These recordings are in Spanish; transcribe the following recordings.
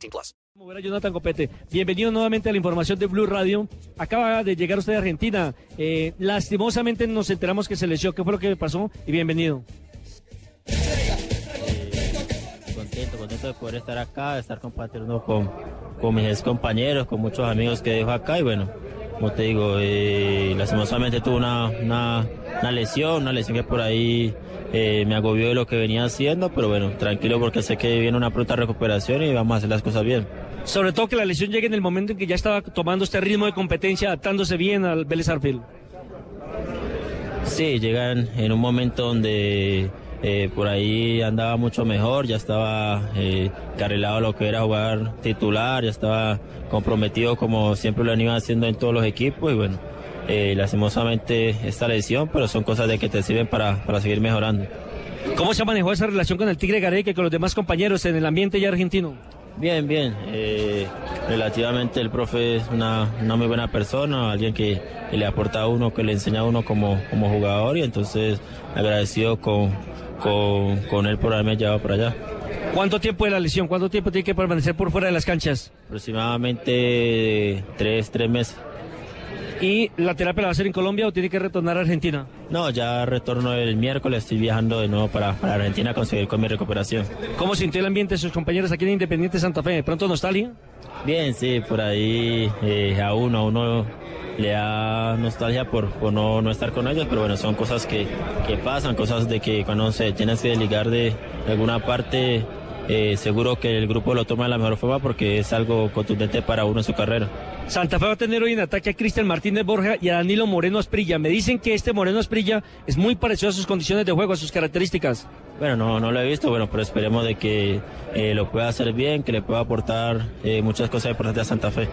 18 plus. Jonathan Copete, bienvenido nuevamente a la información de Blue Radio. Acaba de llegar usted de Argentina. Eh, lastimosamente nos enteramos que se lesionó. ¿Qué fue lo que pasó? Y bienvenido. contento, contento de poder estar acá, de estar compartiendo con, con mis ex compañeros, con muchos amigos que dejo acá y bueno, como te digo, eh, lastimosamente tuve una, una, una lesión, una lesión que por ahí eh, me agobió de lo que venía haciendo, pero bueno, tranquilo porque sé que viene una pronta recuperación y vamos a hacer las cosas bien. Sobre todo que la lesión llegue en el momento en que ya estaba tomando este ritmo de competencia, adaptándose bien al Vélez Arfield. Sí, llegan en un momento donde eh, por ahí andaba mucho mejor, ya estaba eh, carrilado a lo que era jugar titular, ya estaba comprometido como siempre lo han ido haciendo en todos los equipos y bueno, eh, lastimosamente esta lesión, pero son cosas de que te sirven para, para seguir mejorando. ¿Cómo se ha manejado esa relación con el Tigre Gareca y con los demás compañeros en el ambiente ya argentino? Bien, bien. eh, relativamente el profe es una, una muy buena persona, alguien que, que le aporta a uno, que le enseña a uno como, como jugador y entonces agradecido con, con, con él por haberme llevado para allá. ¿Cuánto tiempo de la lesión? ¿Cuánto tiempo tiene que permanecer por fuera de las canchas? Aproximadamente tres, tres meses. ¿Y la terapia la va a hacer en Colombia o tiene que retornar a Argentina? No, ya retorno el miércoles, estoy viajando de nuevo para, para Argentina a conseguir con mi recuperación. ¿Cómo sintió el ambiente de sus compañeros aquí en Independiente Santa Fe? ¿De pronto nostalgia? Bien, sí, por ahí eh, a uno, a uno le da nostalgia por, por no, no estar con ellos, pero bueno, son cosas que, que pasan, cosas de que cuando se tienes que desligar de alguna parte, eh, seguro que el grupo lo toma de la mejor forma porque es algo contundente para uno en su carrera. Santa Fe va a tener hoy en ataque a Cristian Martínez Borja y a Danilo Moreno Asprilla. Me dicen que este Moreno Asprilla es muy parecido a sus condiciones de juego, a sus características. Bueno, no, no lo he visto, bueno, pero esperemos de que eh, lo pueda hacer bien, que le pueda aportar eh, muchas cosas importantes a Santa Fe.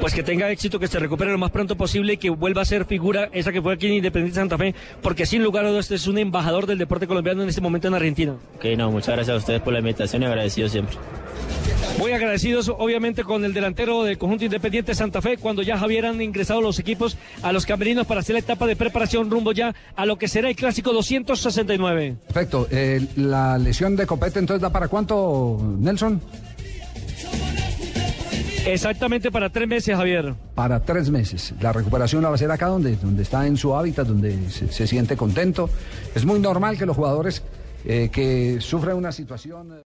Pues que tenga éxito, que se recupere lo más pronto posible y que vuelva a ser figura esa que fue aquí en Independiente Santa Fe, porque sin lugar a dudas este es un embajador del deporte colombiano en este momento en Argentina. Ok, no, muchas gracias a ustedes por la invitación y agradecido siempre. Muy agradecidos, obviamente, con el delantero del conjunto independiente Santa Fe, cuando ya Javier han ingresado los equipos a los camerinos para hacer la etapa de preparación rumbo ya a lo que será el clásico 269. Perfecto. Eh, la lesión de Copete, entonces, ¿da para cuánto, Nelson? Exactamente para tres meses, Javier. Para tres meses. La recuperación la va a hacer acá donde, donde está en su hábitat, donde se, se siente contento. Es muy normal que los jugadores eh, que sufren una situación...